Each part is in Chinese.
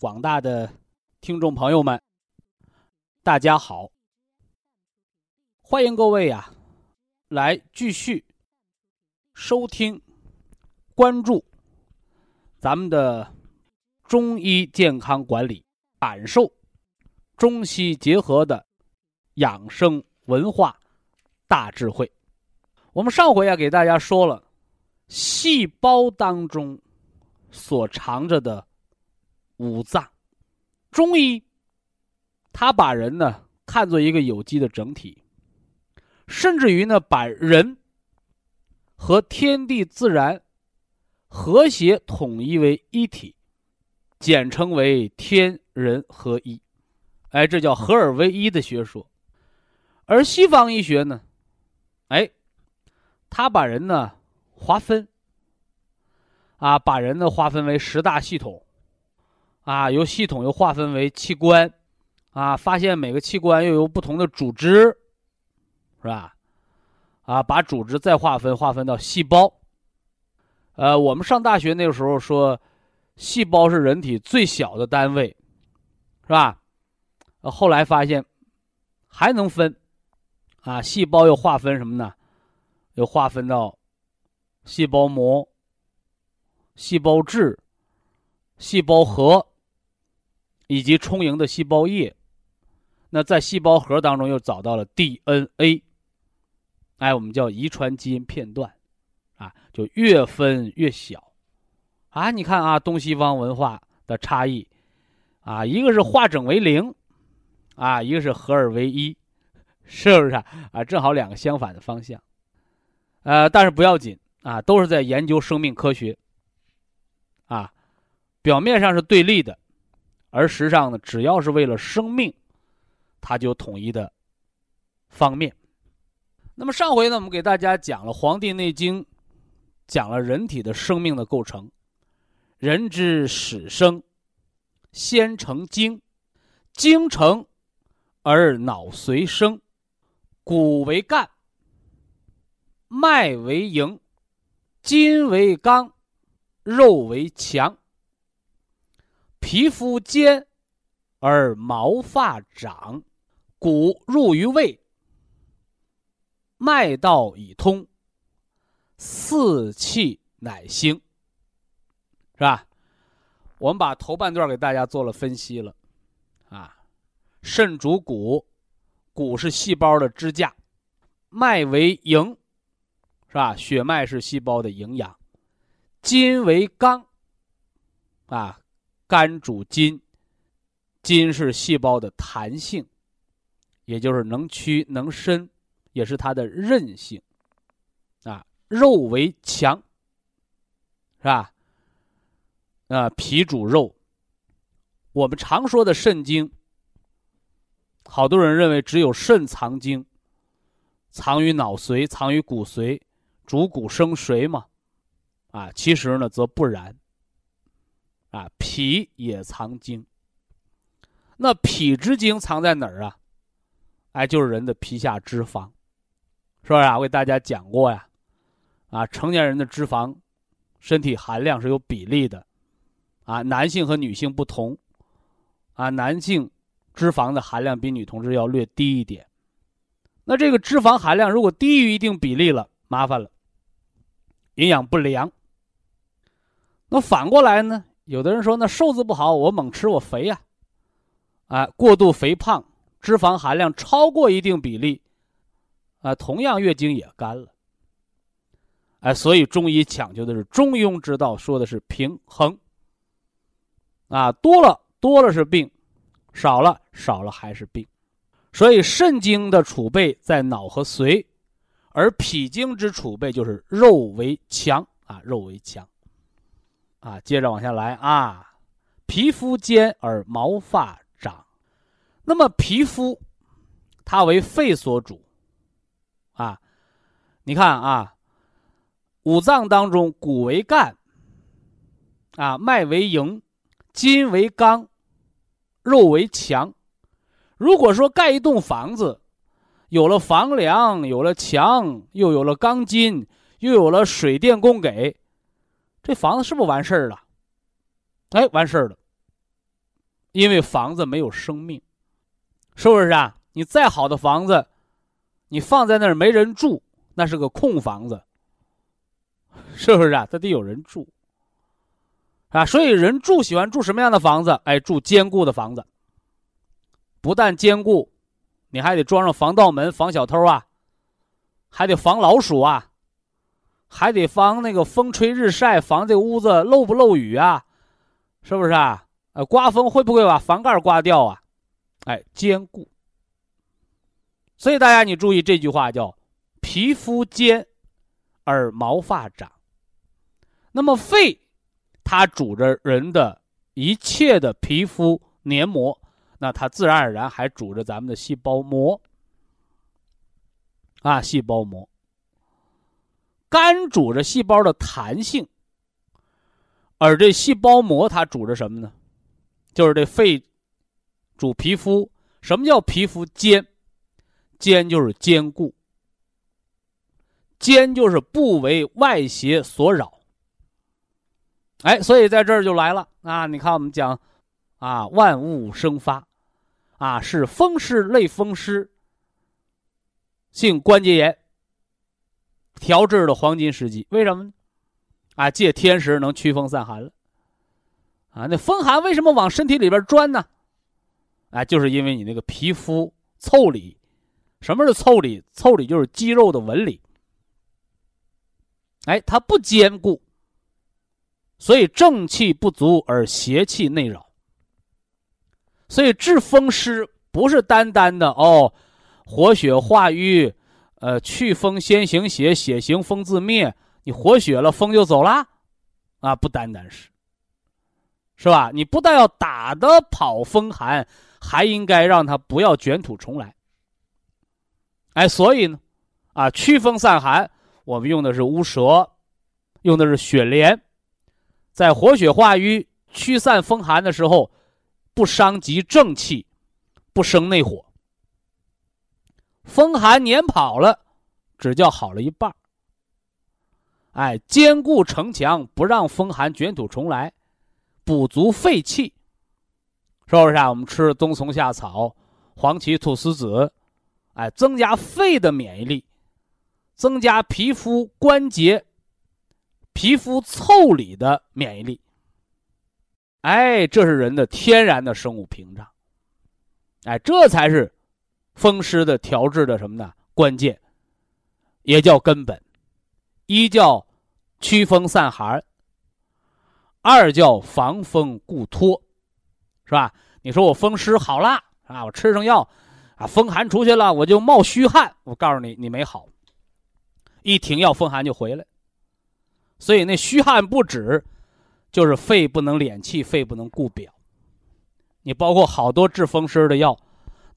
广大的听众朋友们，大家好！欢迎各位呀，来继续收听、关注咱们的中医健康管理，感受中西结合的养生文化大智慧。我们上回啊，给大家说了细胞当中所藏着的。五脏，中医，他把人呢看作一个有机的整体，甚至于呢把人和天地自然和谐统一为一体，简称为天人合一。哎，这叫合二为一的学说。而西方医学呢，哎，他把人呢划分，啊，把人呢划分为十大系统。啊，由系统又划分为器官，啊，发现每个器官又有不同的组织，是吧？啊，把组织再划分，划分到细胞。呃，我们上大学那个时候说，细胞是人体最小的单位，是吧？后来发现还能分，啊，细胞又划分什么呢？又划分到细胞膜、细胞质、细胞核。以及充盈的细胞液，那在细胞核当中又找到了 DNA，哎，我们叫遗传基因片段，啊，就越分越小，啊，你看啊，东西方文化的差异，啊，一个是化整为零，啊，一个是合二为一，是不是啊？正好两个相反的方向，呃，但是不要紧啊，都是在研究生命科学，啊，表面上是对立的。而实际上呢，只要是为了生命，它就统一的方面。那么上回呢，我们给大家讲了《黄帝内经》，讲了人体的生命的构成。人之始生，先成精，精成而脑髓生，骨为干，脉为营，筋为刚，肉为强。皮肤坚，而毛发长，骨入于胃，脉道已通，四气乃兴，是吧？我们把头半段给大家做了分析了，啊，肾主骨，骨是细胞的支架，脉为营，是吧？血脉是细胞的营养，筋为刚，啊。肝主筋，筋是细胞的弹性，也就是能屈能伸，也是它的韧性。啊，肉为强，是吧？啊，脾主肉。我们常说的肾经，好多人认为只有肾藏精，藏于脑髓，藏于骨髓，主骨生髓嘛？啊，其实呢，则不然。啊，脾也藏精。那脾之精藏在哪儿啊？哎，就是人的皮下脂肪，是不是啊？我给大家讲过呀。啊，成年人的脂肪，身体含量是有比例的。啊，男性和女性不同。啊，男性脂肪的含量比女同志要略低一点。那这个脂肪含量如果低于一定比例了，麻烦了，营养不良。那反过来呢？有的人说：“那瘦子不好，我猛吃我肥呀。”啊，过度肥胖，脂肪含量超过一定比例，啊，同样月经也干了。哎，所以中医讲究的是中庸之道，说的是平衡。啊，多了多了是病，少了少了还是病。所以肾经的储备在脑和髓，而脾经之储备就是肉为强啊，肉为强。啊，接着往下来啊，皮肤坚而毛发长。那么皮肤，它为肺所主。啊，你看啊。五脏当中，骨为干，啊，脉为营，筋为刚，肉为强。如果说盖一栋房子，有了房梁，有了墙，又有了钢筋，又有了水电供给，这房子是不是完事儿了？哎，完事儿了。因为房子没有生命，是不是啊？你再好的房子，你放在那儿没人住，那是个空房子。是不是啊？他得有人住，啊，所以人住喜欢住什么样的房子？哎，住坚固的房子。不但坚固，你还得装上防盗门，防小偷啊，还得防老鼠啊，还得防那个风吹日晒，防这屋子漏不漏雨啊，是不是啊？呃，刮风会不会把房盖刮掉啊？哎，坚固。所以大家你注意这句话叫“皮肤坚”。而毛发长，那么肺，它主着人的一切的皮肤黏膜，那它自然而然还主着咱们的细胞膜，啊，细胞膜。肝主着细胞的弹性，而这细胞膜它主着什么呢？就是这肺主皮肤。什么叫皮肤坚？坚就是坚固。坚就是不为外邪所扰，哎，所以在这儿就来了啊！你看我们讲，啊，万物生发，啊，是风湿类风湿性关节炎调制的黄金时机。为什么呢？啊，借天时能驱风散寒了，啊，那风寒为什么往身体里边钻呢？啊，就是因为你那个皮肤腠理，什么是腠理？腠理就是肌肉的纹理。哎，它不坚固，所以正气不足而邪气内扰。所以治风湿不是单单的哦，活血化瘀，呃，祛风先行血，血行风自灭。你活血了，风就走啦，啊，不单单是，是吧？你不但要打的跑风寒，还应该让它不要卷土重来。哎，所以呢，啊，祛风散寒。我们用的是乌蛇，用的是雪莲，在活血化瘀、驱散风寒的时候，不伤及正气，不生内火。风寒撵跑了，只叫好了一半哎，坚固城墙，不让风寒卷土重来，补足肺气，是不是啊？我们吃冬虫夏草、黄芪、菟丝子，哎，增加肺的免疫力。增加皮肤关节、皮肤腠理的免疫力，哎，这是人的天然的生物屏障，哎，这才是风湿的调治的什么呢？关键，也叫根本。一叫驱风散寒，二叫防风固脱，是吧？你说我风湿好了啊，我吃上药啊，风寒出去了，我就冒虚汗。我告诉你，你没好。一停药，风寒就回来，所以那虚汗不止，就是肺不能敛气，肺不能固表。你包括好多治风湿的药，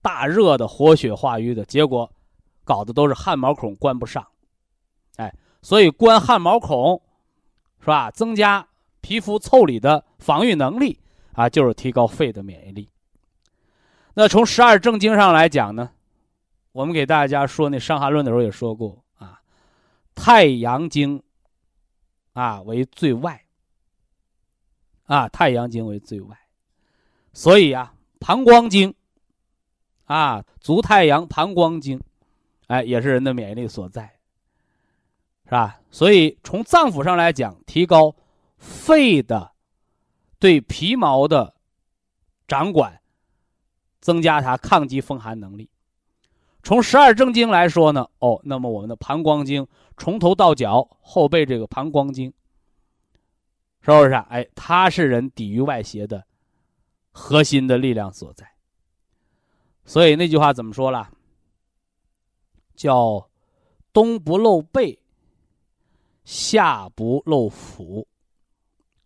大热的、活血化瘀的，结果搞的都是汗毛孔关不上。哎，所以关汗毛孔，是吧？增加皮肤腠理的防御能力啊，就是提高肺的免疫力。那从十二正经上来讲呢，我们给大家说那《伤寒论》的时候也说过啊。太阳经，啊为最外，啊太阳经为最外，所以啊膀胱经，啊足太阳膀胱经，哎也是人的免疫力所在，是吧？所以从脏腑上来讲，提高肺的对皮毛的掌管，增加它抗击风寒能力。从十二正经来说呢，哦，那么我们的膀胱经从头到脚后背这个膀胱经，是不是？哎，它是人抵御外邪的核心的力量所在。所以那句话怎么说了？叫“冬不露背，夏不露腹”，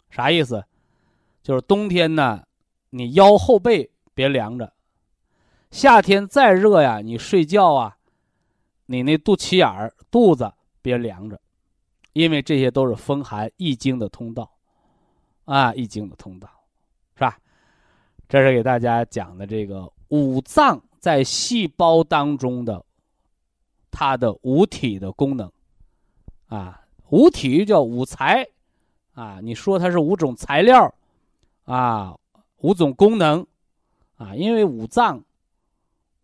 啥意思？就是冬天呢，你腰后背别凉着。夏天再热呀，你睡觉啊，你那肚脐眼儿、肚子别凉着，因为这些都是风寒易经的通道，啊，易经的通道，是吧？这是给大家讲的这个五脏在细胞当中的它的五体的功能，啊，五体叫五材，啊，你说它是五种材料，啊，五种功能，啊，因为五脏。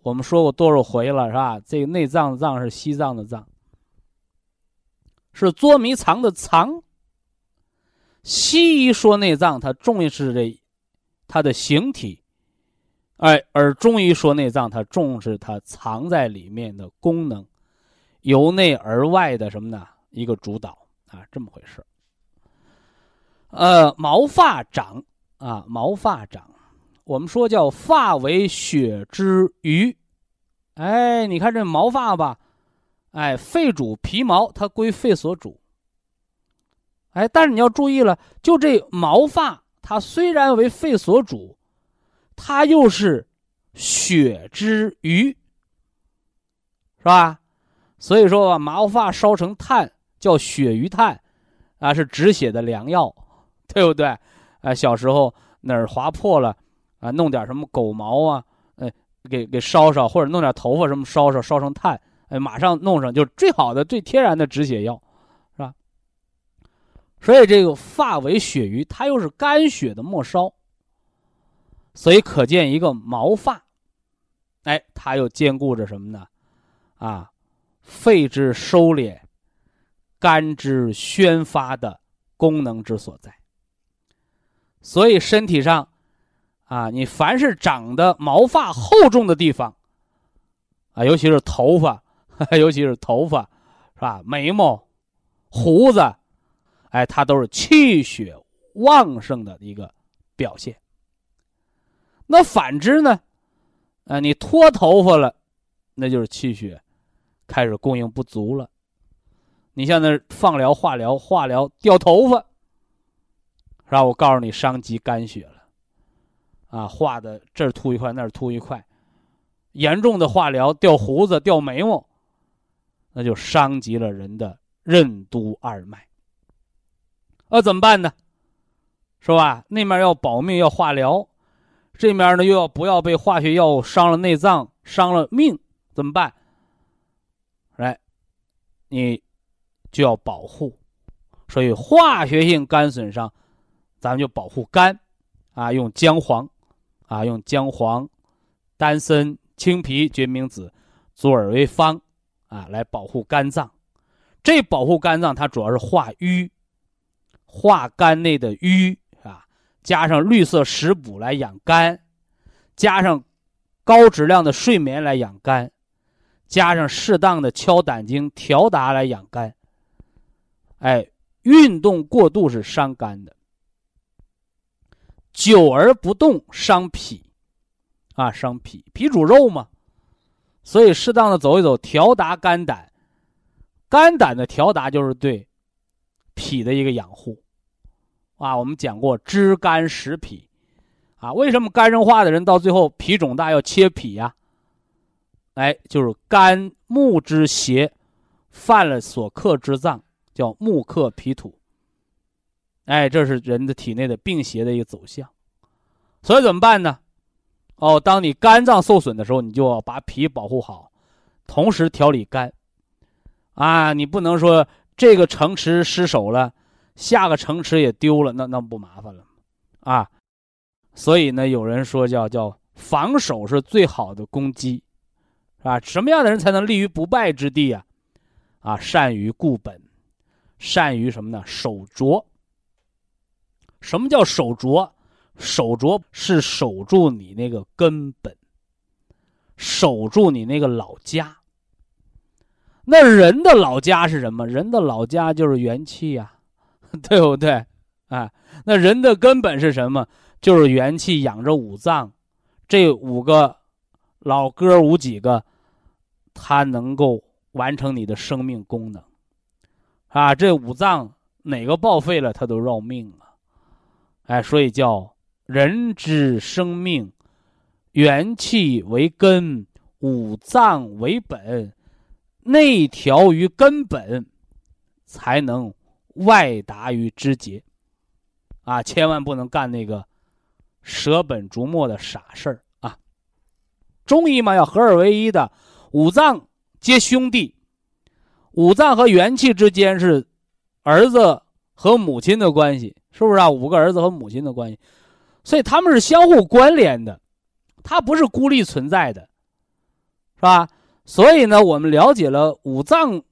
我们说过多少回了，是吧？这个内脏的脏是西藏的脏，是捉迷藏的藏。西医说内脏，它重视这它的形体，哎，而中医说内脏，它重视它藏在里面的功能，由内而外的什么呢？一个主导啊，这么回事。呃，毛发长啊，毛发长。我们说叫发为血之余，哎，你看这毛发吧，哎，肺主皮毛，它归肺所主。哎，但是你要注意了，就这毛发，它虽然为肺所主，它又是血之余，是吧？所以说，把毛发烧成炭，叫血余炭，啊，是止血的良药，对不对？啊，小时候哪儿划破了。啊，弄点什么狗毛啊，哎，给给烧烧，或者弄点头发什么烧烧，烧成炭，哎，马上弄上，就是最好的、最天然的止血药，是吧？所以这个发为血余，它又是肝血的末梢，所以可见一个毛发，哎，它又兼顾着什么呢？啊，肺之收敛，肝之宣发的功能之所在。所以身体上。啊，你凡是长的毛发厚重的地方，啊，尤其是头发，尤其是头发，是吧？眉毛、胡子，哎，它都是气血旺盛的一个表现。那反之呢？啊，你脱头发了，那就是气血开始供应不足了。你像那放疗、化疗、化疗掉头发，是吧？我告诉你，伤及肝血了。啊，化的这儿秃一块，那儿秃一块，严重的化疗掉胡子、掉眉毛，那就伤及了人的任督二脉。那怎么办呢？是吧？那面要保命，要化疗，这面呢又要不要被化学药物伤了内脏、伤了命？怎么办？来，你就要保护。所以化学性肝损伤，咱们就保护肝，啊，用姜黄。啊，用姜黄、丹参、青皮、决明子、左耳为方，啊，来保护肝脏。这保护肝脏，它主要是化瘀，化肝内的瘀。加上绿色食补来养肝，加上高质量的睡眠来养肝，加上适当的敲胆经调达来养肝。哎，运动过度是伤肝的。久而不动伤脾，啊，伤脾，脾主肉嘛，所以适当的走一走，调达肝胆，肝胆的调达就是对脾的一个养护，啊，我们讲过知肝识脾，啊，为什么肝硬化的人到最后脾肿大要切脾呀？哎，就是肝木之邪犯了所克之脏，叫木克脾土。哎，这是人的体内的病邪的一个走向，所以怎么办呢？哦，当你肝脏受损的时候，你就要把脾保护好，同时调理肝。啊，你不能说这个城池失守了，下个城池也丢了，那那不麻烦了吗啊，所以呢，有人说叫叫防守是最好的攻击，是吧？什么样的人才能立于不败之地啊？啊，善于固本，善于什么呢？守拙。什么叫守拙？守拙是守住你那个根本，守住你那个老家。那人的老家是什么？人的老家就是元气呀，对不对？啊，那人的根本是什么？就是元气养着五脏，这五个老哥五几个，他能够完成你的生命功能。啊，这五脏哪个报废了，他都绕命啊！哎，所以叫人之生命，元气为根，五脏为本，内调于根本，才能外达于肢节。啊，千万不能干那个舍本逐末的傻事儿啊！中医嘛，要合二为一的，五脏皆兄弟。五脏和元气之间是儿子和母亲的关系，是不是啊？五个儿子和母亲的关系，所以他们是相互关联的，它不是孤立存在的，是吧？所以呢，我们了解了五脏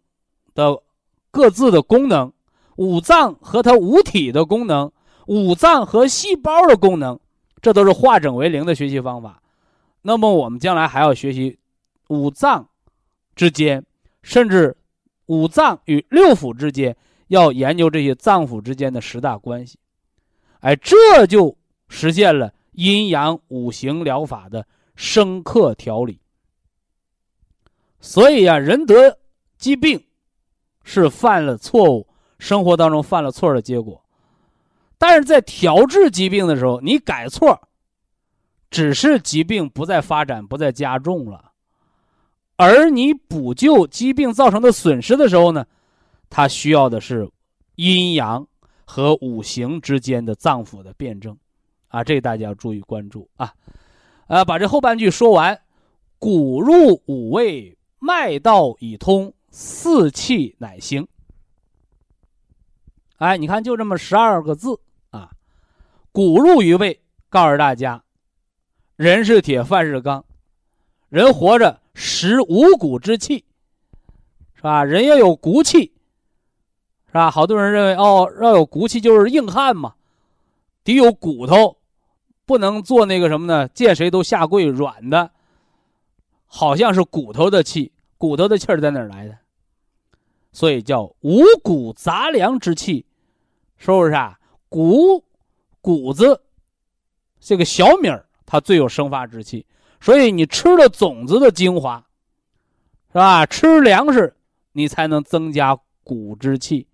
的各自的功能，五脏和它五体的功能，五脏和细胞的功能，这都是化整为零的学习方法。那么我们将来还要学习五脏之间，甚至。五脏与六腑之间，要研究这些脏腑之间的十大关系，哎，这就实现了阴阳五行疗法的深刻调理。所以呀，人得疾病是犯了错误，生活当中犯了错的结果。但是在调治疾病的时候，你改错，只是疾病不再发展，不再加重了。而你补救疾病造成的损失的时候呢，它需要的是阴阳和五行之间的脏腑的辩证，啊，这大家要注意关注啊。呃，把这后半句说完，骨入五味，脉道已通，四气乃行。哎，你看就这么十二个字啊，骨入于胃，告诉大家，人是铁，饭是钢，人活着。食五谷之气，是吧？人要有骨气，是吧？好多人认为哦，要有骨气就是硬汉嘛，得有骨头，不能做那个什么呢？见谁都下跪软的，好像是骨头的气，骨头的气儿在哪儿来的？所以叫五谷杂粮之气，是不是啊？谷谷子这个小米儿，它最有生发之气。所以你吃了种子的精华，是吧？吃粮食，你才能增加谷之气。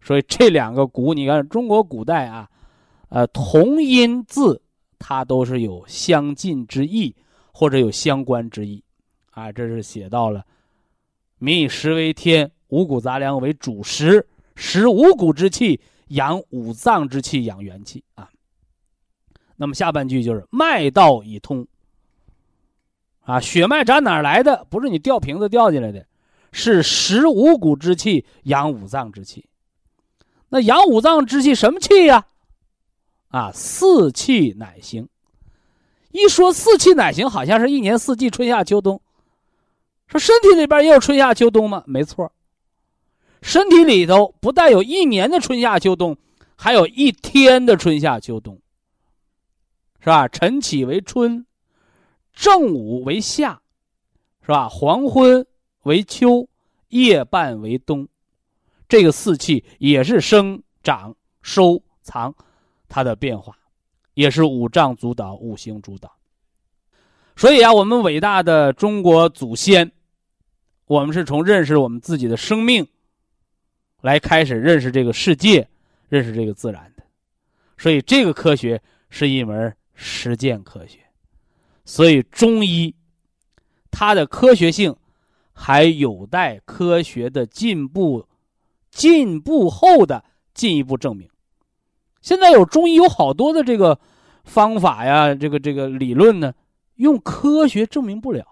所以这两个谷，你看中国古代啊，呃，同音字它都是有相近之意，或者有相关之意，啊，这是写到了“民以食为天，五谷杂粮为主食，食五谷之气，养五脏之气，养元气”啊。那么下半句就是“脉道已通”。啊，血脉长哪来的？不是你吊瓶子吊进来的，是食五谷之气，养五脏之气。那养五脏之气什么气呀？啊，四气乃行。一说四气乃行，好像是一年四季，春夏秋冬。说身体里边也有春夏秋冬吗？没错。身体里头不但有一年的春夏秋冬，还有一天的春夏秋冬，是吧？晨起为春。正午为夏，是吧？黄昏为秋，夜半为冬。这个四气也是生长、收藏，它的变化，也是五脏主导、五行主导。所以啊，我们伟大的中国祖先，我们是从认识我们自己的生命，来开始认识这个世界，认识这个自然的。所以，这个科学是一门实践科学。所以中医，它的科学性还有待科学的进步，进步后的进一步证明。现在有中医有好多的这个方法呀，这个这个理论呢，用科学证明不了，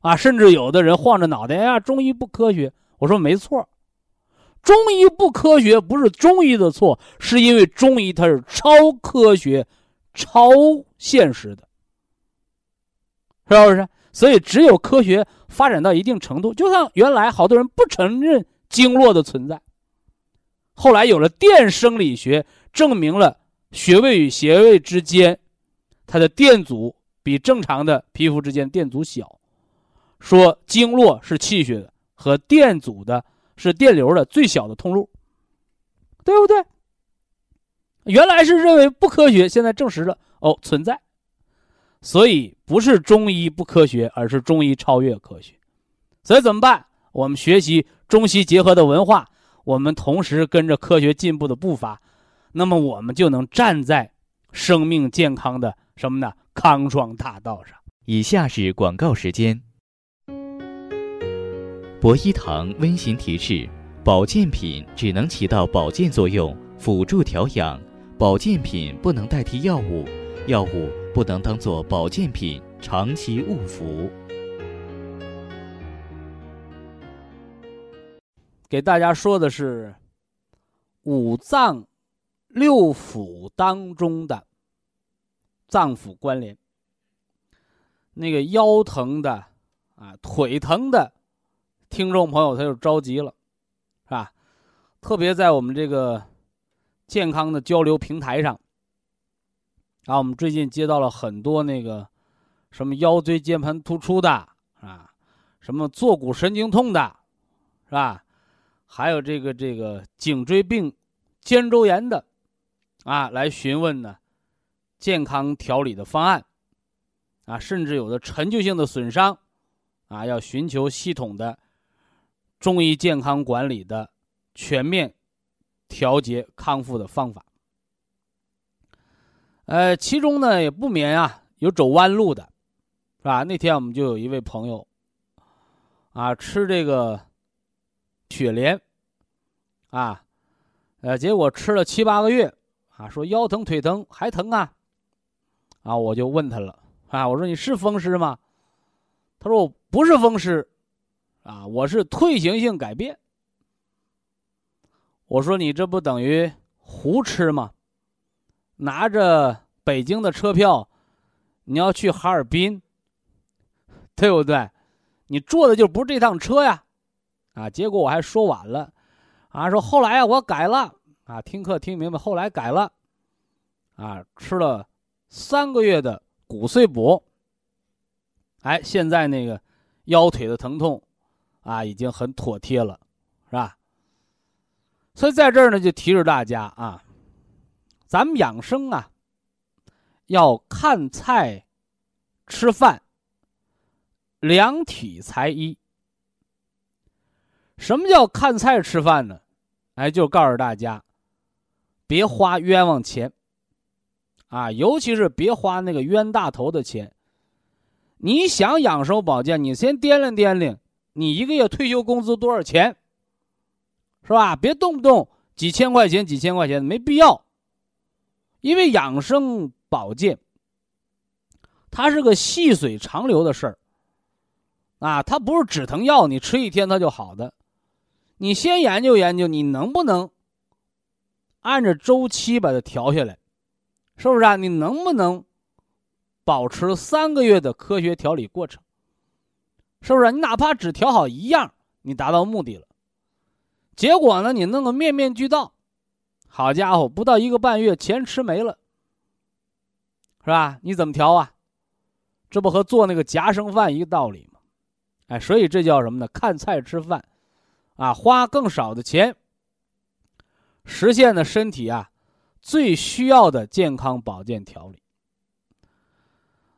啊，甚至有的人晃着脑袋哎呀，中医不科学。我说没错，中医不科学不是中医的错，是因为中医它是超科学、超现实的。是不是？所以只有科学发展到一定程度，就像原来好多人不承认经络的存在，后来有了电生理学，证明了穴位与穴位之间它的电阻比正常的皮肤之间电阻小。说经络是气血的和电阻的是电流的最小的通路，对不对？原来是认为不科学，现在证实了哦存在。所以不是中医不科学，而是中医超越科学。所以怎么办？我们学习中西结合的文化，我们同时跟着科学进步的步伐，那么我们就能站在生命健康的什么呢？康庄大道上。以下是广告时间。博一堂温馨提示：保健品只能起到保健作用，辅助调养；保健品不能代替药物，药物不能当做保健品长期误服。给大家说的是五脏六腑当中的脏腑关联。那个腰疼的啊，腿疼的。听众朋友，他就着急了，是吧？特别在我们这个健康的交流平台上，啊，我们最近接到了很多那个什么腰椎间盘突出的啊，什么坐骨神经痛的，是吧？还有这个这个颈椎病、肩周炎的，啊，来询问呢健康调理的方案，啊，甚至有的陈旧性的损伤，啊，要寻求系统的。中医健康管理的全面调节康复的方法，呃，其中呢也不免啊有走弯路的，是吧？那天我们就有一位朋友，啊，吃这个雪莲，啊，呃，结果吃了七八个月，啊，说腰疼腿疼还疼啊，啊，我就问他了，啊，我说你是风湿吗？他说我不是风湿。啊，我是退行性改变。我说你这不等于胡吃吗？拿着北京的车票，你要去哈尔滨，对不对？你坐的就不是这趟车呀！啊，结果我还说晚了，啊，说后来啊我改了啊，听课听明白，后来改了，啊，吃了三个月的骨碎补，哎，现在那个腰腿的疼痛。啊，已经很妥帖了，是吧？所以在这儿呢，就提示大家啊，咱们养生啊，要看菜、吃饭，量体裁衣。什么叫看菜吃饭呢？哎，就告诉大家，别花冤枉钱，啊，尤其是别花那个冤大头的钱。你想养生保健，你先掂量掂量。你一个月退休工资多少钱？是吧？别动不动几千块钱、几千块钱，没必要。因为养生保健，它是个细水长流的事儿，啊，它不是止疼药，你吃一天它就好的。你先研究研究，你能不能按着周期把它调下来？是不是啊？你能不能保持三个月的科学调理过程？是不是？你哪怕只调好一样，你达到目的了。结果呢？你弄个面面俱到，好家伙，不到一个半月，钱吃没了，是吧？你怎么调啊？这不和做那个夹生饭一个道理吗？哎，所以这叫什么呢？看菜吃饭，啊，花更少的钱，实现了身体啊最需要的健康保健调理。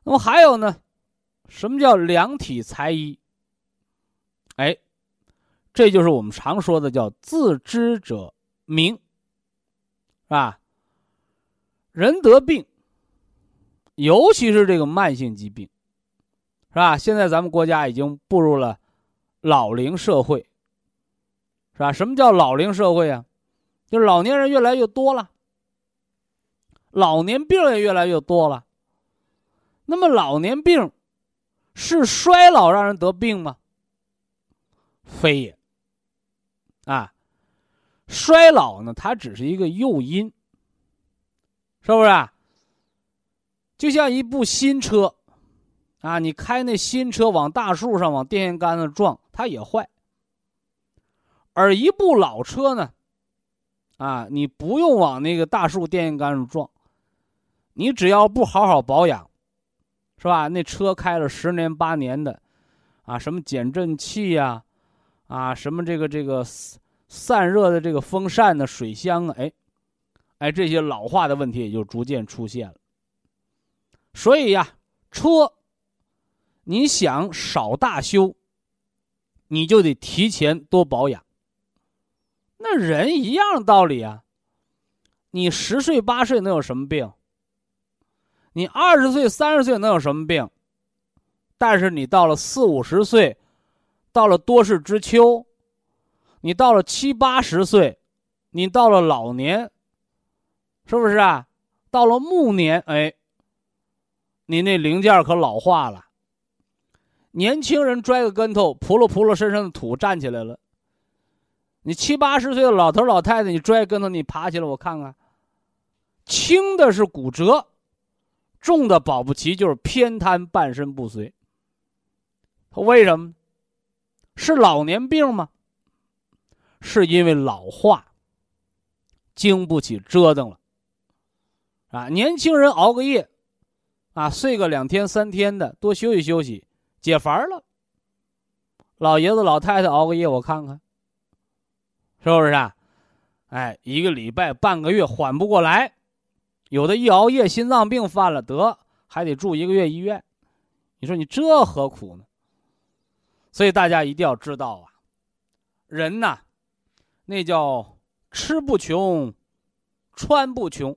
那么还有呢？什么叫量体裁衣？哎，这就是我们常说的叫自知者明，是吧？人得病，尤其是这个慢性疾病，是吧？现在咱们国家已经步入了老龄社会，是吧？什么叫老龄社会啊？就是老年人越来越多了，老年病也越来越多了。那么老年病。是衰老让人得病吗？非也。啊，衰老呢，它只是一个诱因，是不是？就像一部新车，啊，你开那新车往大树上、往电线杆子撞，它也坏。而一部老车呢，啊，你不用往那个大树、电线杆上撞，你只要不好好保养。是吧？那车开了十年八年的，啊，什么减震器呀，啊，什么这个这个散热的这个风扇的水箱啊，哎，哎，这些老化的问题也就逐渐出现了。所以呀，车，你想少大修，你就得提前多保养。那人一样道理啊。你十岁八岁能有什么病？你二十岁三十岁能有什么病？但是你到了四五十岁，到了多事之秋，你到了七八十岁，你到了老年，是不是啊？到了暮年，哎，你那零件可老化了。年轻人摔个跟头，扑噜扑噜身上的土站起来了。你七八十岁的老头老太太，你摔跟头，你爬起来，我看看。轻的是骨折，重的保不齐就是偏瘫、半身不遂。为什么？是老年病吗？是因为老化，经不起折腾了。啊，年轻人熬个夜，啊，睡个两天三天的，多休息休息，解乏了。老爷子老太太熬个夜，我看看，是不是啊？哎，一个礼拜、半个月缓不过来。有的一熬夜，心脏病犯了，得还得住一个月医院。你说你这何苦呢？所以大家一定要知道啊，人呐，那叫吃不穷，穿不穷，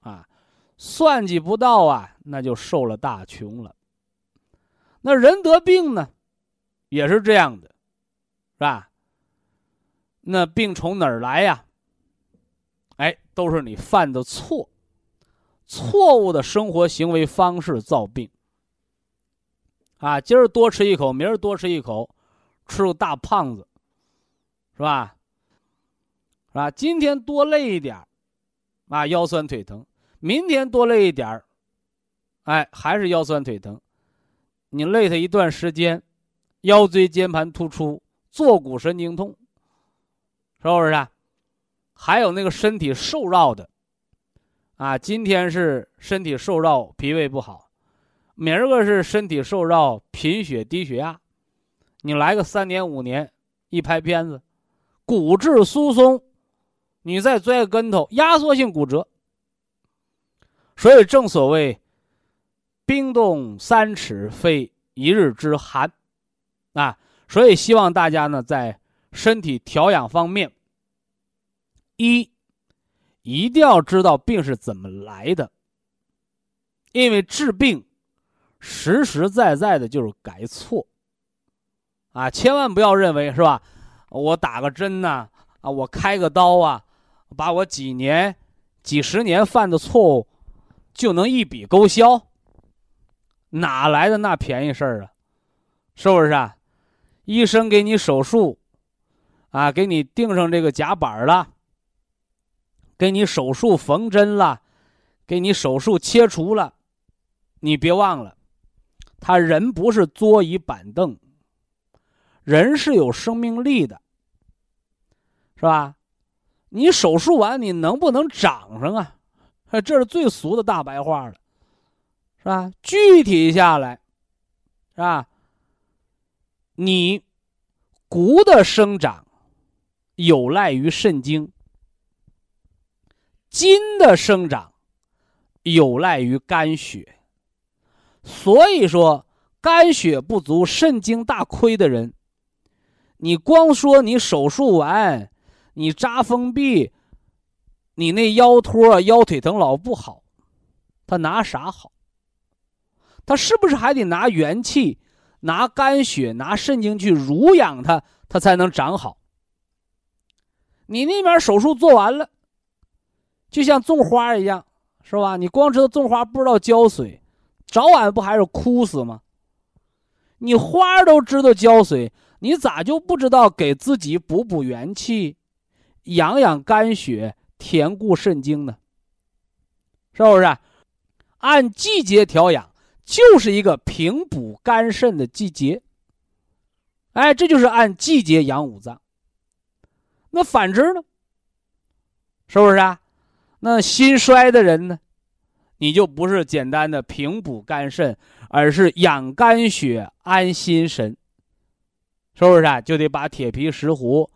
啊，算计不到啊，那就受了大穷了。那人得病呢，也是这样的，是吧？那病从哪儿来呀？哎，都是你犯的错。错误的生活行为方式造病。啊，今儿多吃一口，明儿多吃一口，吃个大胖子，是吧？是吧？今天多累一点啊，腰酸腿疼；明天多累一点哎，还是腰酸腿疼。你累他一段时间，腰椎间盘突出、坐骨神经痛，是不是？还有那个身体瘦弱的。啊，今天是身体受扰，脾胃不好；明儿个是身体受扰，贫血、低血压。你来个三年五年，一拍片子，骨质疏松，你再摔个跟头，压缩性骨折。所以正所谓“冰冻三尺，非一日之寒”，啊，所以希望大家呢，在身体调养方面，一。一定要知道病是怎么来的，因为治病实实在在的就是改错啊！千万不要认为是吧？我打个针呐，啊，我开个刀啊，把我几年、几十年犯的错误就能一笔勾销？哪来的那便宜事儿啊？是不是啊？医生给你手术啊，给你钉上这个夹板了。给你手术缝针了，给你手术切除了，你别忘了，他人不是桌椅板凳，人是有生命力的，是吧？你手术完你能不能长上啊？这是最俗的大白话了，是吧？具体下来，是吧？你骨的生长有赖于肾精。筋的生长有赖于肝血，所以说肝血不足、肾精大亏的人，你光说你手术完，你扎封闭，你那腰托、腰腿疼老不好，他拿啥好？他是不是还得拿元气、拿肝血、拿肾精去濡养他，他才能长好？你那边手术做完了。就像种花一样，是吧？你光知道种花，不知道浇水，早晚不还是枯死吗？你花都知道浇水，你咋就不知道给自己补补元气，养养肝血，填固肾精呢？是不是？按季节调养，就是一个平补肝肾的季节。哎，这就是按季节养五脏。那反之呢？是不是啊？那心衰的人呢？你就不是简单的平补肝肾，而是养肝血、安心神，是不是啊？就得把铁皮石斛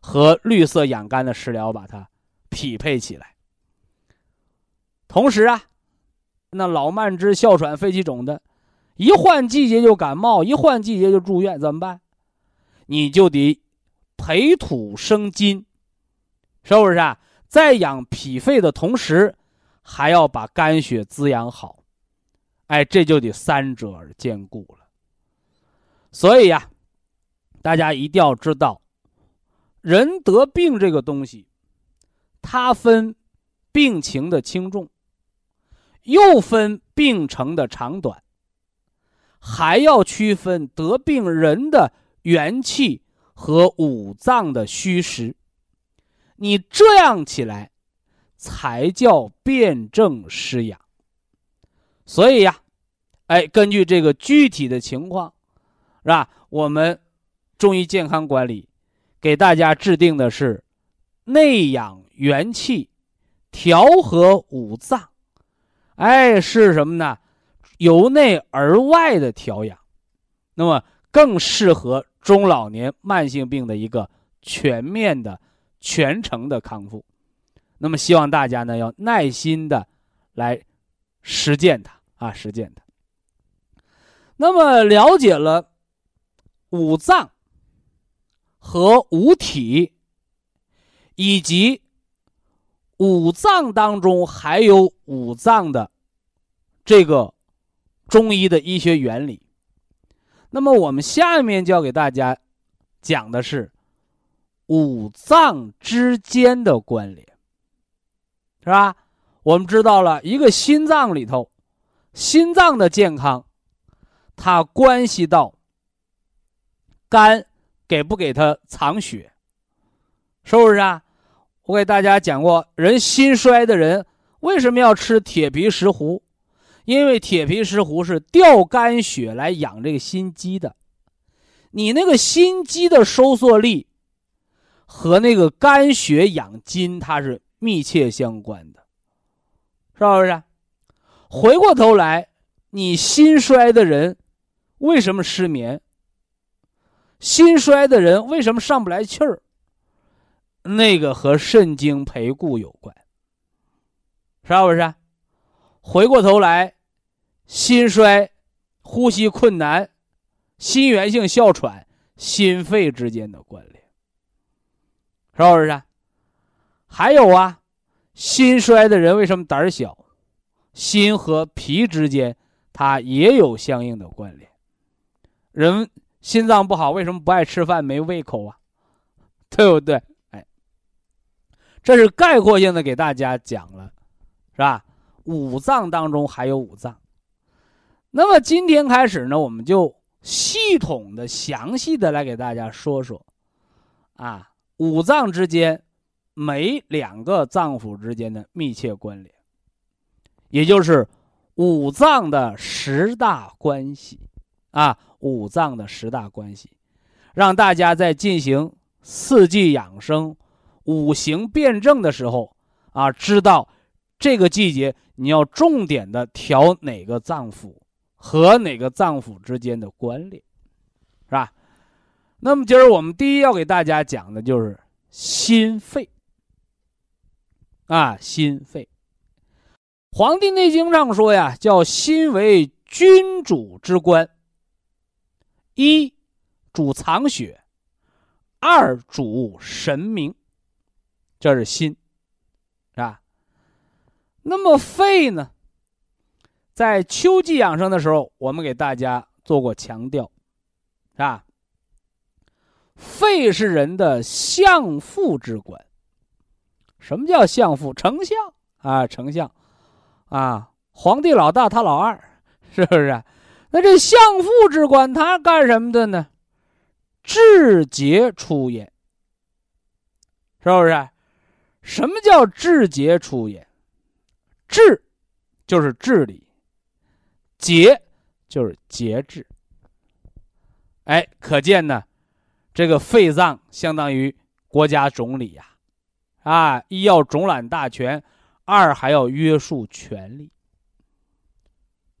和绿色养肝的食疗把它匹配起来。同时啊，那老慢支、哮喘、肺气肿的，一换季节就感冒，一换季节就住院，怎么办？你就得培土生金，是不是啊？在养脾肺的同时。还要把肝血滋养好，哎，这就得三者而兼顾了。所以呀，大家一定要知道，人得病这个东西，它分病情的轻重，又分病程的长短，还要区分得病人的元气和五脏的虚实。你这样起来。才叫辨证施养。所以呀，哎，根据这个具体的情况，是吧？我们中医健康管理给大家制定的是内养元气，调和五脏，哎，是什么呢？由内而外的调养，那么更适合中老年慢性病的一个全面的、全程的康复。那么，希望大家呢要耐心的来实践它啊，实践它。那么，了解了五脏和五体，以及五脏当中还有五脏的这个中医的医学原理。那么，我们下面就要给大家讲的是五脏之间的关联。是吧？我们知道了一个心脏里头，心脏的健康，它关系到肝给不给它藏血，是不是啊？我给大家讲过，人心衰的人为什么要吃铁皮石斛？因为铁皮石斛是调肝血来养这个心肌的。你那个心肌的收缩力和那个肝血养筋，它是。密切相关的，是不是？回过头来，你心衰的人为什么失眠？心衰的人为什么上不来气儿？那个和肾精培固有关，是不是？回过头来，心衰、呼吸困难、心源性哮喘、心肺之间的关联，是不是？还有啊，心衰的人为什么胆小？心和脾之间，它也有相应的关联。人心脏不好，为什么不爱吃饭、没胃口啊？对不对？哎，这是概括性的给大家讲了，是吧？五脏当中还有五脏。那么今天开始呢，我们就系统的、详细的来给大家说说，啊，五脏之间。每两个脏腑之间的密切关联，也就是五脏的十大关系啊，五脏的十大关系，让大家在进行四季养生、五行辩证的时候啊，知道这个季节你要重点的调哪个脏腑和哪个脏腑之间的关联，是吧？那么今儿我们第一要给大家讲的就是心肺。啊，心肺，《黄帝内经》上说呀，叫心为君主之官。一主藏血，二主神明，这是心，是吧？那么肺呢？在秋季养生的时候，我们给大家做过强调，是吧？肺是人的相父之官。什么叫相父？丞相啊，丞相，啊，皇帝老大，他老二，是不是？那这相父之官，他干什么的呢？治节出也，是不是？什么叫治节出也？治就是治理，节就是节制。哎，可见呢，这个肺脏相当于国家总理呀。啊，一要总揽大权，二还要约束权力，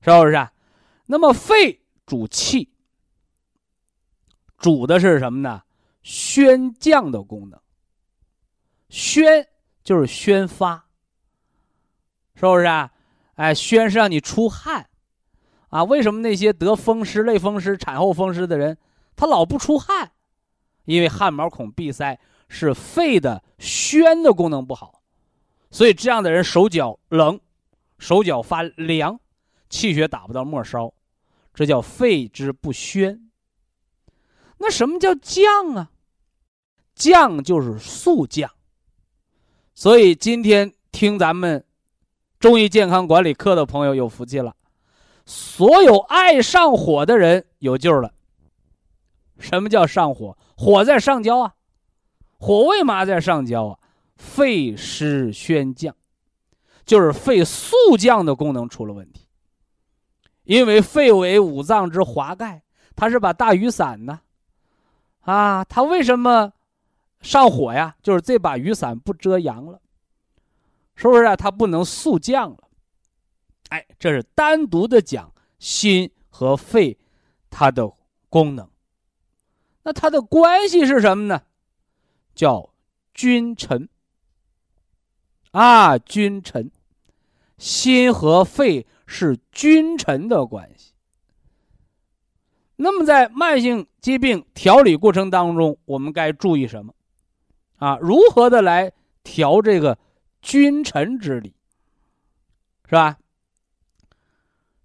是不是？那么肺主气，主的是什么呢？宣降的功能。宣就是宣发，是不是啊？哎，宣是让你出汗，啊，为什么那些得风湿、类风湿、产后风湿的人，他老不出汗？因为汗毛孔闭塞是肺的宣的功能不好，所以这样的人手脚冷，手脚发凉，气血打不到末梢，这叫肺之不宣。那什么叫降啊？降就是速降。所以今天听咱们中医健康管理课的朋友有福气了，所有爱上火的人有救了。什么叫上火？火在上焦啊，火为嘛在上焦啊？肺湿宣降，就是肺速降的功能出了问题。因为肺为五脏之华盖，它是把大雨伞呢，啊，它为什么？上火呀，就是这把雨伞不遮阳了，是不是啊？它不能速降了。哎，这是单独的讲心和肺它的功能。那它的关系是什么呢？叫君臣啊，君臣，心和肺是君臣的关系。那么在慢性疾病调理过程当中，我们该注意什么？啊，如何的来调这个君臣之理，是吧？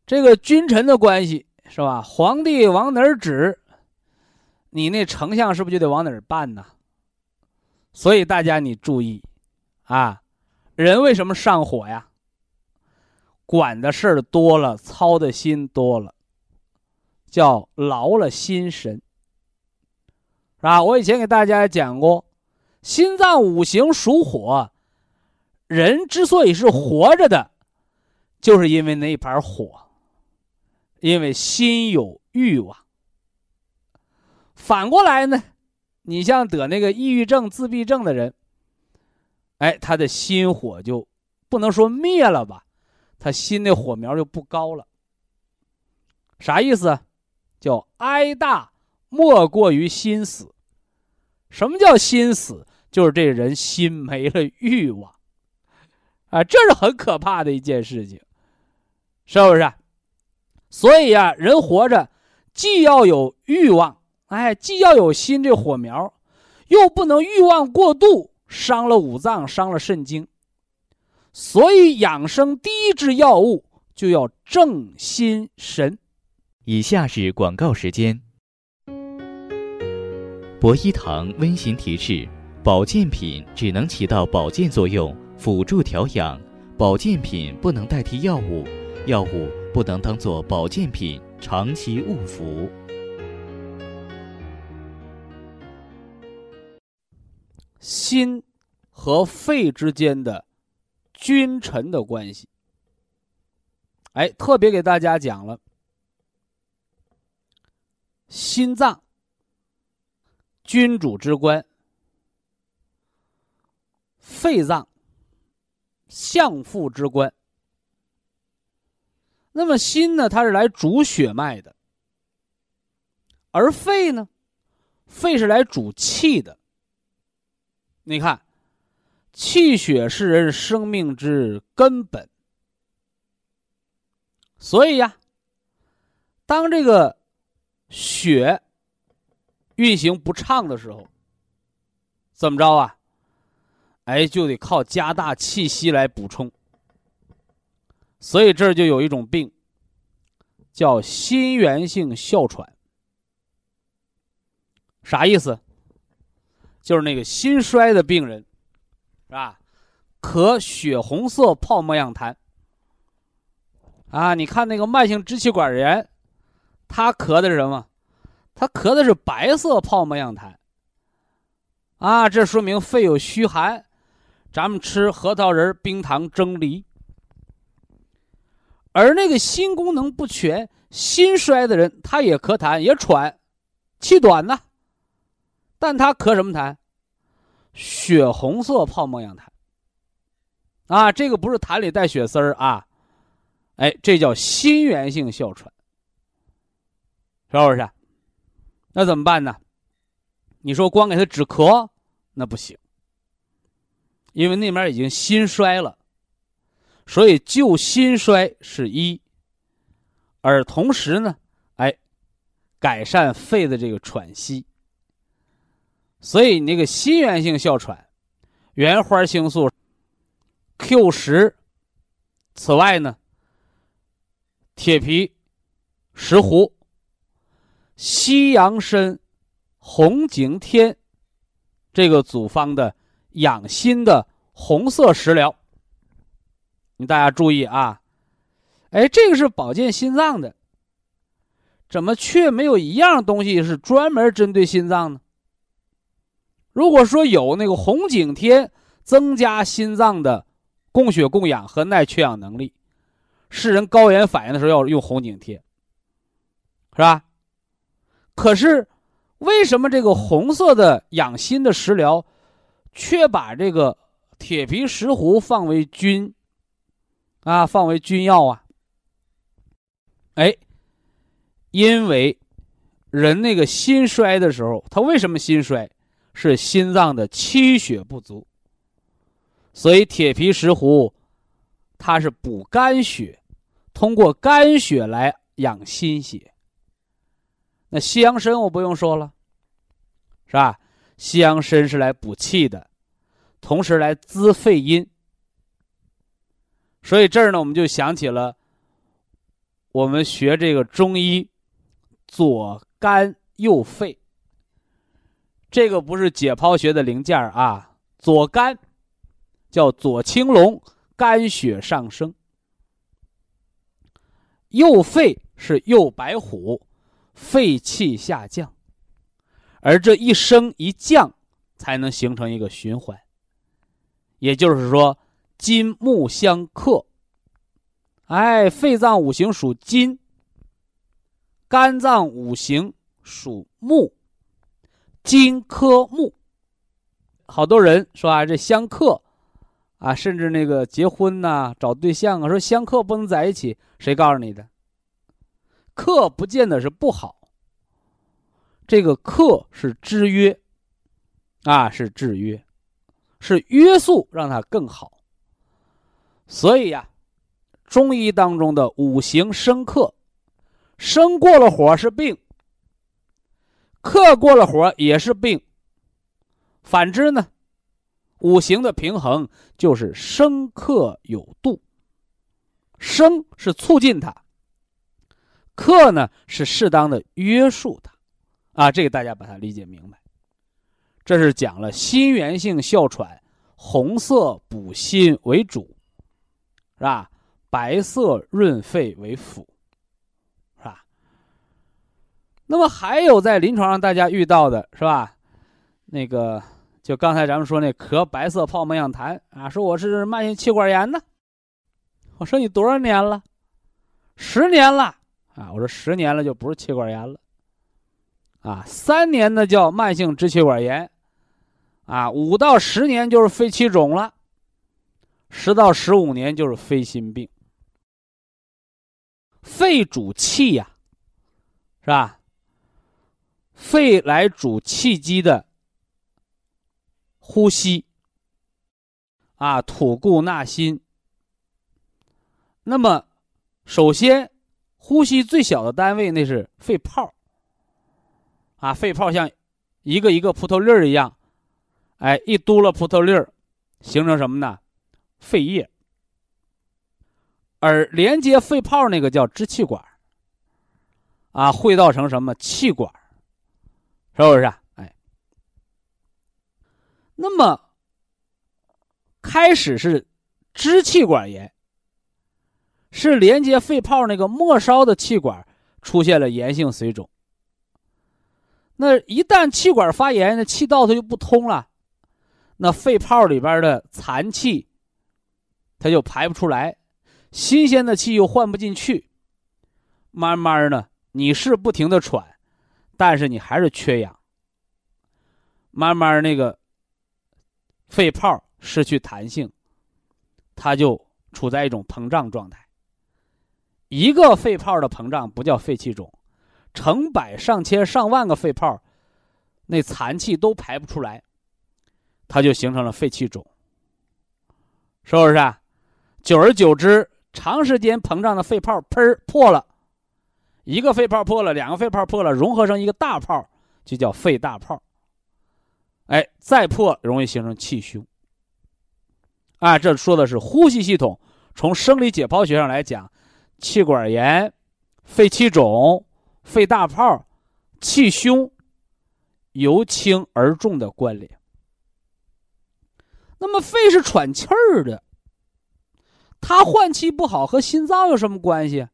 这个君臣的关系是吧？皇帝往哪儿指，你那丞相是不是就得往哪儿办呢？所以大家你注意，啊，人为什么上火呀？管的事儿多了，操的心多了，叫劳了心神，是吧？我以前给大家讲过。心脏五行属火，人之所以是活着的，就是因为那一盘火。因为心有欲望。反过来呢，你像得那个抑郁症、自闭症的人，哎，他的心火就不能说灭了吧，他心的火苗就不高了。啥意思？叫哀大莫过于心死。什么叫心死？就是这人心没了欲望，啊，这是很可怕的一件事情，是不是？所以呀，人活着既要有欲望，哎，既要有心这火苗，又不能欲望过度，伤了五脏，伤了肾经。所以养生第一支药物就要正心神。以下是广告时间。博一堂温馨提示。保健品只能起到保健作用，辅助调养。保健品不能代替药物，药物不能当做保健品长期误服。心和肺之间的君臣的关系，哎，特别给大家讲了。心脏，君主之官。肺脏，相父之官。那么心呢？它是来主血脉的，而肺呢？肺是来主气的。你看，气血是人生命之根本。所以呀，当这个血运行不畅的时候，怎么着啊？哎，就得靠加大气息来补充，所以这就有一种病，叫心源性哮喘。啥意思？就是那个心衰的病人，是吧？咳血红色泡沫样痰。啊，你看那个慢性支气管炎，他咳的是什么？他咳的是白色泡沫样痰。啊，这说明肺有虚寒。咱们吃核桃仁、冰糖蒸梨，而那个心功能不全、心衰的人，他也咳痰，也喘，气短呢。但他咳什么痰？血红色泡沫样痰。啊，这个不是痰里带血丝儿啊，哎，这叫心源性哮喘，是不是？那怎么办呢？你说光给他止咳，那不行，因为那边已经心衰了，所以救心衰是一，而同时呢，哎，改善肺的这个喘息。所以你，那个心源性哮喘，原花青素 Q 十，此外呢，铁皮石斛、西洋参、红景天这个组方的养心的红色食疗，你大家注意啊！哎，这个是保健心脏的，怎么却没有一样东西是专门针对心脏呢？如果说有那个红景天增加心脏的供血供氧和耐缺氧能力，是人高原反应的时候要用红景天，是吧？可是为什么这个红色的养心的食疗，却把这个铁皮石斛放为君啊，放为君药啊？哎，因为人那个心衰的时候，他为什么心衰？是心脏的气血不足，所以铁皮石斛，它是补肝血，通过肝血来养心血。那西洋参我不用说了，是吧？西洋参是来补气的，同时来滋肺阴。所以这儿呢，我们就想起了我们学这个中医，左肝右肺。这个不是解剖学的零件啊，左肝叫左青龙，肝血上升；右肺是右白虎，肺气下降。而这一升一降，才能形成一个循环。也就是说，金木相克。哎，肺脏五行属金，肝脏五行属木。金克木，好多人说啊，这相克，啊，甚至那个结婚呐、找对象啊，说相克不能在一起，谁告诉你的？克不见得是不好，这个克是制约，啊，是制约，是约束，让它更好。所以呀，中医当中的五行生克，生过了火是病。克过了火也是病。反之呢，五行的平衡就是生克有度。生是促进它，克呢是适当的约束它。啊，这个大家把它理解明白。这是讲了心源性哮喘，红色补心为主，是吧？白色润肺为辅。那么还有在临床上大家遇到的是吧？那个就刚才咱们说那咳白色泡沫样痰啊，说我是慢性气管炎呢。我说你多少年了？十年了啊！我说十年了就不是气管炎了啊，三年的叫慢性支气管炎啊，五到十年就是肺气肿了，十到十五年就是肺心病。肺主气呀，是吧？肺来主气机的呼吸，啊，吐故纳新。那么，首先，呼吸最小的单位那是肺泡，啊，肺泡像一个一个葡萄粒儿一样，哎，一嘟了葡萄粒儿，形成什么呢？肺叶。而连接肺泡那个叫支气管，啊，会道成什么气管？是不是啊？哎，那么开始是支气管炎，是连接肺泡那个末梢的气管出现了炎性水肿。那一旦气管发炎，那气道它就不通了，那肺泡里边的残气它就排不出来，新鲜的气又换不进去，慢慢呢，你是不停的喘。但是你还是缺氧，慢慢那个肺泡失去弹性，它就处在一种膨胀状态，一个肺泡的膨胀不叫肺气肿，成百上千上万个肺泡，那残气都排不出来，它就形成了肺气肿，是不是啊？久而久之，长时间膨胀的肺泡喷破了，一个肺泡破了，两个肺泡破了，融合成一个大泡，就叫肺大泡。哎，再破容易形成气胸。啊，这说的是呼吸系统。从生理解剖学上来讲，气管炎、肺气肿、肺大泡、气胸由轻而重的关联。那么，肺是喘气儿的，它换气不好和心脏有什么关系？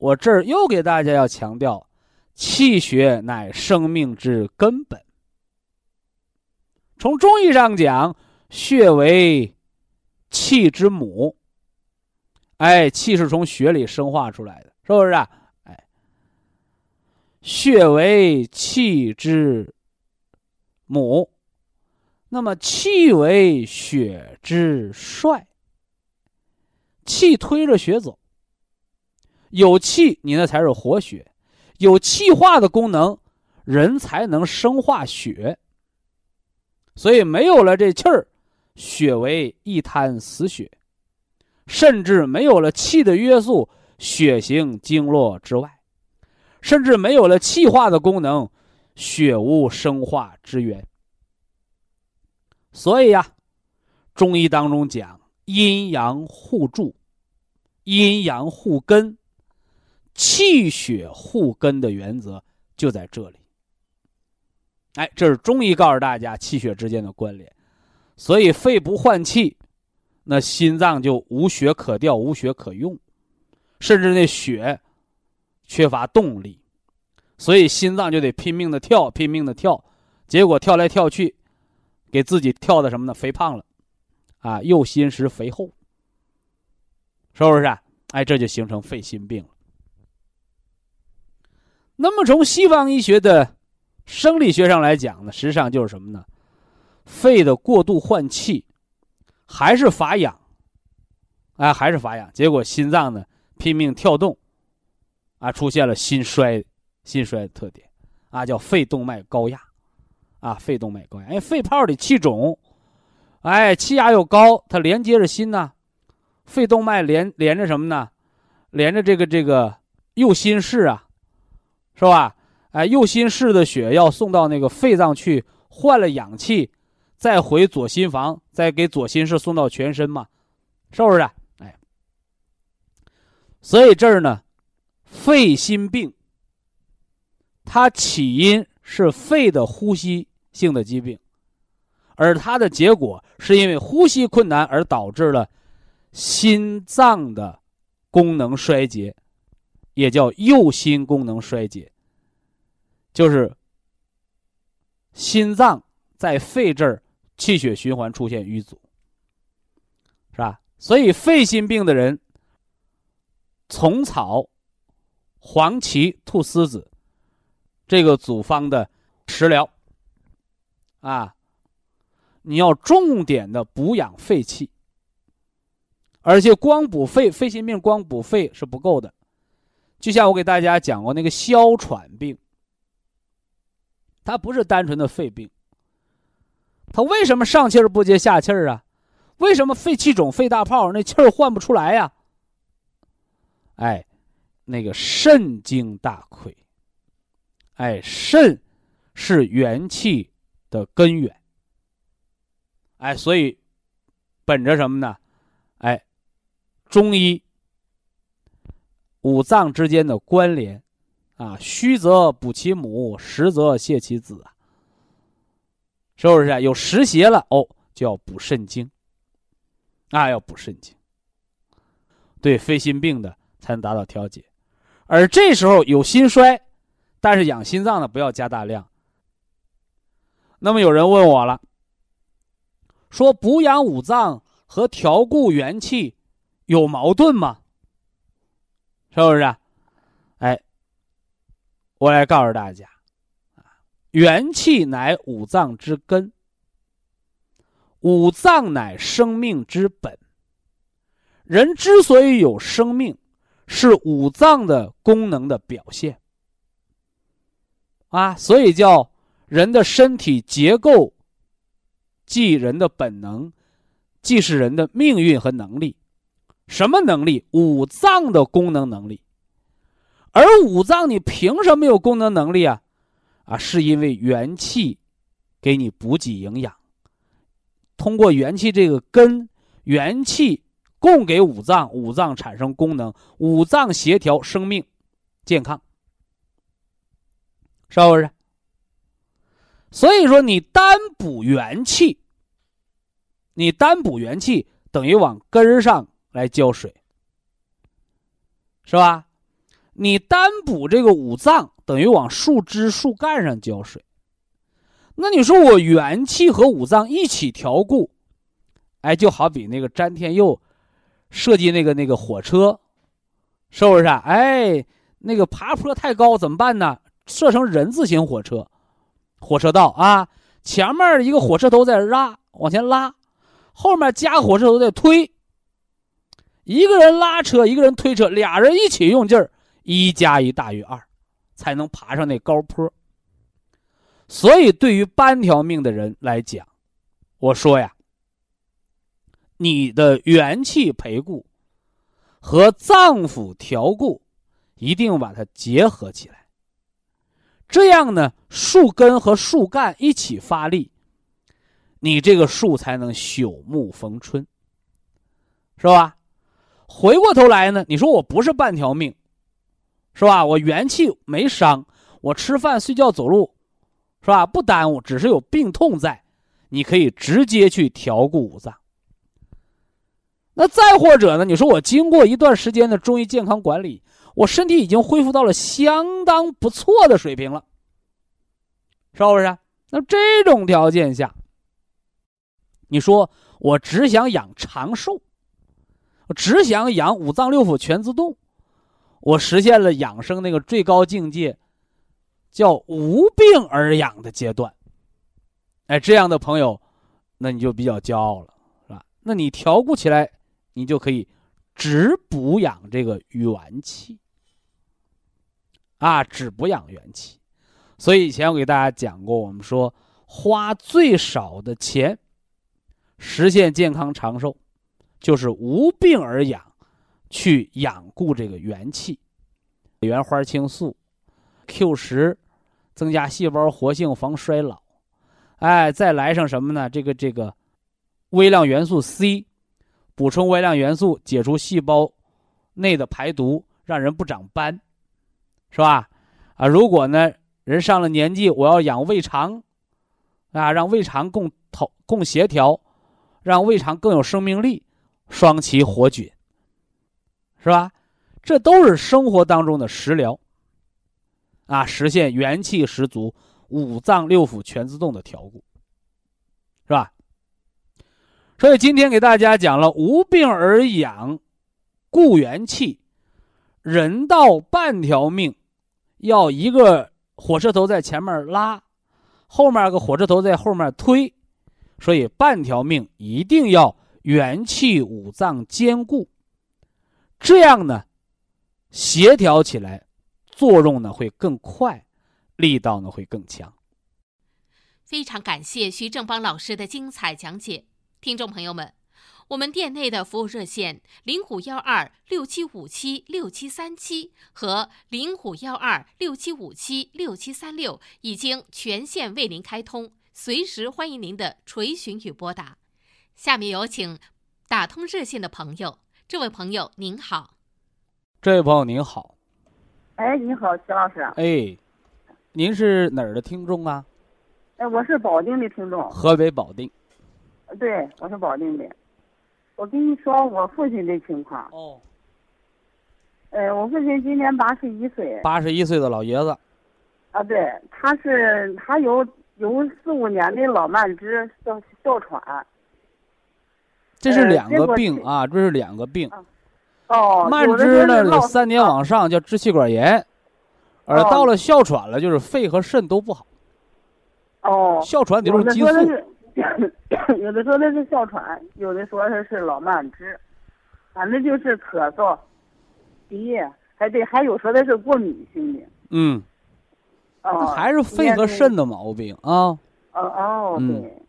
我这儿又给大家要强调，气血乃生命之根本。从中医上讲，血为。气之母，哎，气是从血里生化出来的，是不是啊？哎，血为气之母，那么气为血之帅，气推着血走，有气你那才是活血，有气化的功能，人才能生化血，所以没有了这气儿。血为一滩死血，甚至没有了气的约束，血行经络之外，甚至没有了气化的功能，血无生化之源。所以呀，中医当中讲阴阳互助、阴阳互根、气血互根的原则就在这里。哎，这是中医告诉大家气血之间的关联。所以肺不换气，那心脏就无血可调、无血可用，甚至那血缺乏动力，所以心脏就得拼命的跳、拼命的跳，结果跳来跳去，给自己跳的什么呢？肥胖了，啊，又心实肥厚，是不是？哎，这就形成肺心病。那么从西方医学的生理学上来讲呢，实际上就是什么呢？肺的过度换气，还是乏氧，啊，还是乏氧，结果心脏呢拼命跳动，啊，出现了心衰，心衰的特点，啊，叫肺动脉高压，啊，肺动脉高压，因为肺泡里气肿，哎，气压又高，它连接着心呐，肺动脉连连着什么呢？连着这个这个右心室啊，是吧？哎，右心室的血要送到那个肺脏去换了氧气。再回左心房，再给左心室送到全身嘛，是不是？哎，所以这儿呢，肺心病，它起因是肺的呼吸性的疾病，而它的结果是因为呼吸困难而导致了心脏的功能衰竭，也叫右心功能衰竭，就是心脏在肺这儿。气血循环出现淤阻，是吧？所以肺心病的人，虫草、黄芪、菟丝子这个组方的食疗啊，你要重点的补养肺气，而且光补肺，肺心病光补肺是不够的。就像我给大家讲过那个哮喘病，它不是单纯的肺病。他为什么上气儿不接下气儿啊？为什么肺气肿、肺大泡那气儿换不出来呀？哎，那个肾经大亏。哎，肾是元气的根源。哎，所以本着什么呢？哎，中医五脏之间的关联啊，虚则补其母，实则泻其子啊。是不是有湿邪了？哦，就要补肾经，啊，要补肾经，对肺心病的才能达到调节。而这时候有心衰，但是养心脏的不要加大量。那么有人问我了，说补养五脏和调固元气有矛盾吗？是不是？哎，我来告诉大家。元气乃五脏之根，五脏乃生命之本。人之所以有生命，是五脏的功能的表现。啊，所以叫人的身体结构，即人的本能，既是人的命运和能力。什么能力？五脏的功能能力。而五脏你凭什么有功能能力啊？啊，是因为元气给你补给营养，通过元气这个根，元气供给五脏，五脏产生功能，五脏协调生命健康，是不是？所以说，你单补元气，你单补元气等于往根上来浇水，是吧？你单补这个五脏，等于往树枝、树干上浇水。那你说我元气和五脏一起调固，哎，就好比那个詹天佑设计那个那个火车，是不是？哎，那个爬坡太高怎么办呢？设成人字形火车，火车道啊，前面一个火车头在拉，往前拉，后面加火车头在推，一个人拉车，一个人推车，俩人一起用劲儿。一加一大于二，才能爬上那高坡。所以，对于半条命的人来讲，我说呀，你的元气培固和脏腑调固，一定把它结合起来。这样呢，树根和树干一起发力，你这个树才能朽木逢春，是吧？回过头来呢，你说我不是半条命。是吧？我元气没伤，我吃饭、睡觉、走路，是吧？不耽误，只是有病痛在，你可以直接去调固五脏。那再或者呢？你说我经过一段时间的中医健康管理，我身体已经恢复到了相当不错的水平了，是不是？那这种条件下，你说我只想养长寿，我只想养五脏六腑全自动。我实现了养生那个最高境界，叫无病而养的阶段。哎，这样的朋友，那你就比较骄傲了，是吧？那你调固起来，你就可以只补养这个元气，啊，只补养元气。所以以前我给大家讲过，我们说花最少的钱实现健康长寿，就是无病而养。去养固这个元气，原花青素、Q 十，增加细胞活性，防衰老。哎，再来上什么呢？这个这个微量元素 C，补充微量元素，解除细胞内的排毒，让人不长斑，是吧？啊，如果呢人上了年纪，我要养胃肠，啊，让胃肠共同共协调，让胃肠更有生命力，双歧活菌。是吧？这都是生活当中的食疗，啊，实现元气十足、五脏六腑全自动的调固，是吧？所以今天给大家讲了无病而养，固元气，人到半条命，要一个火车头在前面拉，后面个火车头在后面推，所以半条命一定要元气五脏兼顾。这样呢，协调起来，作用呢会更快，力道呢会更强。非常感谢徐正邦老师的精彩讲解，听众朋友们，我们店内的服务热线零五幺二六七五七六七三七和零五幺二六七五七六七三六已经全线为您开通，随时欢迎您的垂询与拨打。下面有请打通热线的朋友。这位朋友您好，这位朋友您好，哎，你好，徐老师。哎，您是哪儿的听众啊？哎，我是保定的听众。河北保定。对，我是保定的。我跟你说，我父亲的情况。哦。呃，我父亲今年八十一岁。八十一岁的老爷子。啊，对，他是他有有四五年的老慢支，哮哮喘。这是两个病啊，这是两个病。哦，慢支呢有三年往上叫支气管炎，而到了哮喘了就是肺和肾都不好。哦。哮喘得用激素。有的说的是哮喘，有的说的是老慢支。反正就是咳嗽、鼻，还对，还有说的是过敏性的。嗯，哦，还是肺和肾的毛病啊。哦哦，嗯对。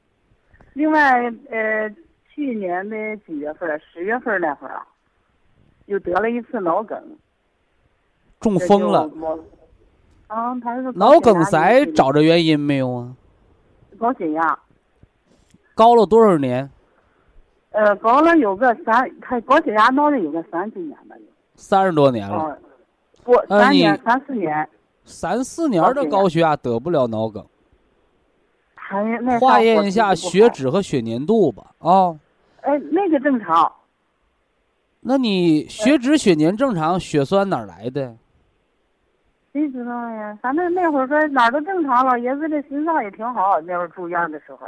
另外，呃，去年的几月份儿？十月份儿那会儿啊，又得了一次脑梗，中风了。啊，他是脑梗塞找找着原因没有啊？高血压，高了多少年？呃，高了有个三，他高血压闹了有个三几年吧，有。三十多年了，哦，不，呃你三年三四年，三四年的高血压得不了脑梗。化验一下。血脂和血粘度吧。啊，哎，那个正常，那你血脂血粘正常，血栓哪儿来的？谁知道呀？反正那会儿说哪儿都正常，老爷子的心脏也挺好。那会儿住院的时候，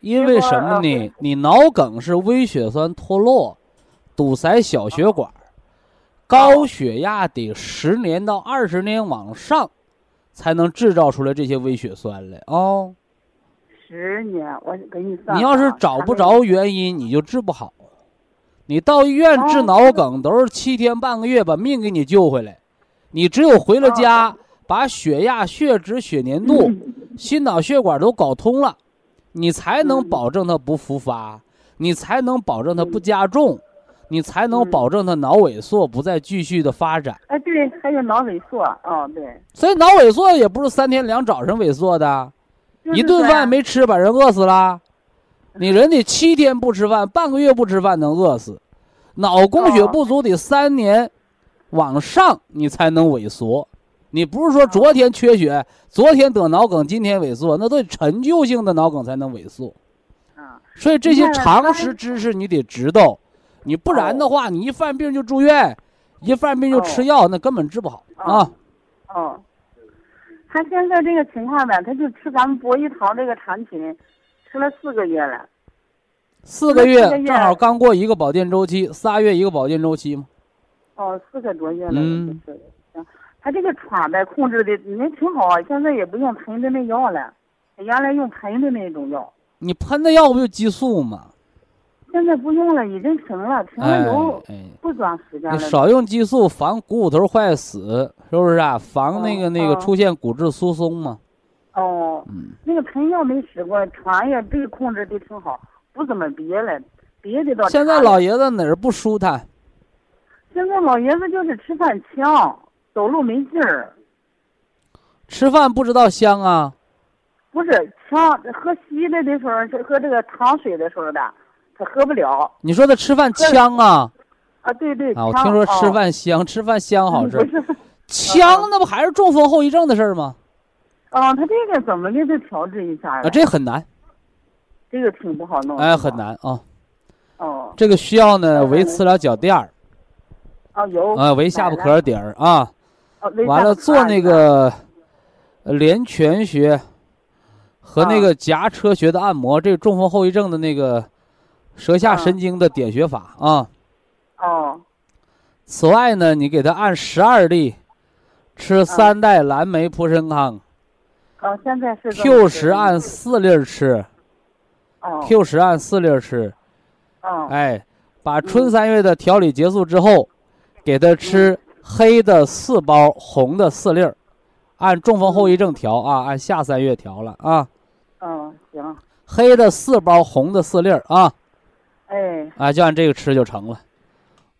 因为什么呢？你脑梗是微血栓脱落，堵塞小血管，高血压得十年到二十年往上，才能制造出来这些微血栓来哦。十年，我给你。你要是找不着原因，你就治不好。你到医院治脑梗都是七天半个月把命给你救回来，你只有回了家，把血压、血脂、血粘度、心脑血管都搞通了，你才能嗯保证它不复发，你才能保证它不加重，你才能嗯保证它脑萎缩不再继续的发展。哎，对，还有脑萎缩，哦，对，所以脑萎缩也不是三天两早上萎缩的，就是一顿饭没吃把人饿死了，你人得七天不吃饭，半个月不吃饭能饿死，脑供血不足得三年往上你才能萎缩。你不是说昨天缺血，昨天得脑梗，今天萎缩，那都得陈旧性的脑梗才能萎缩。啊，所以这些常识知识你得知道，你不然的话，你一犯病就住院，一犯病就吃药，那根本治不好啊。哦，他现在这个情况呢，他就吃咱们博医堂这个产品，吃了四个月了。四个月正好刚过一个保健周期，仨月一个保健周期嘛。哦，四个多月了，嗯行。他这个喘呗，控制的也挺好啊，现在也不用喷的那药了，原来用喷的那种药，你喷的药不就激素吗？现在不用了，已经停了，停哎了有哎，不短时间了。你少用激素，防股骨头坏死，是不是啊？防那个哦那个哦出现骨质疏松嘛。哦，嗯，那个喷药没使过，喘也对控制的挺好，不怎么憋了，憋的到现在老爷子哪儿不舒坦？现在老爷子就是吃饭呛，走路没劲儿，吃饭不知道香啊？不是呛，喝稀的的时候是喝这个糖水的时候的，他喝不了你说他吃饭呛啊？啊。对对，啊，我听说吃哦饭香，吃饭香好吃不。是，呛那不还是中风后遗症的事儿吗？啊，他这个怎么给他调制一下啊，这很难，这个挺不好弄。哎，很。难啊。哦这个需要呢嗯围磁疗脚垫儿，哦，有啊，围下巴壳底儿啊。完了做那个呃连泉穴和那啊个夹车穴的按摩，这个中风后遗症的那个舌下啊神经的点穴法。啊。哦。此外呢，你给他按十二粒，吃三袋蓝莓普参康哦，现在是，Q 十按四粒吃。哦，Q 十按四粒吃。哦。哎，把春三月的调理结束之后，给他吃黑的四包，红的四粒儿，按中风后遗症调啊，按下三月调了啊。嗯行。黑的四包，红的四粒儿啊，哎啊，就按这个吃就成了。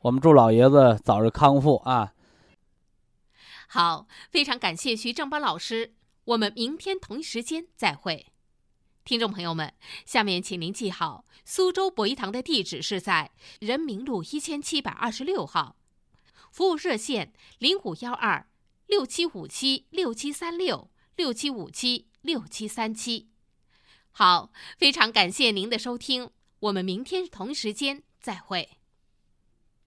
我们祝老爷子早日康复啊！好，非常感谢徐正邦老师，我们明天同一时间再会。听众朋友们，下面请您记好，苏州博一堂的地址是在人民路一千七百二十六号，服务热线零五幺二六七五七六七三六六七五七六七三七。好，非常感谢您的收听，我们明天同时间再会。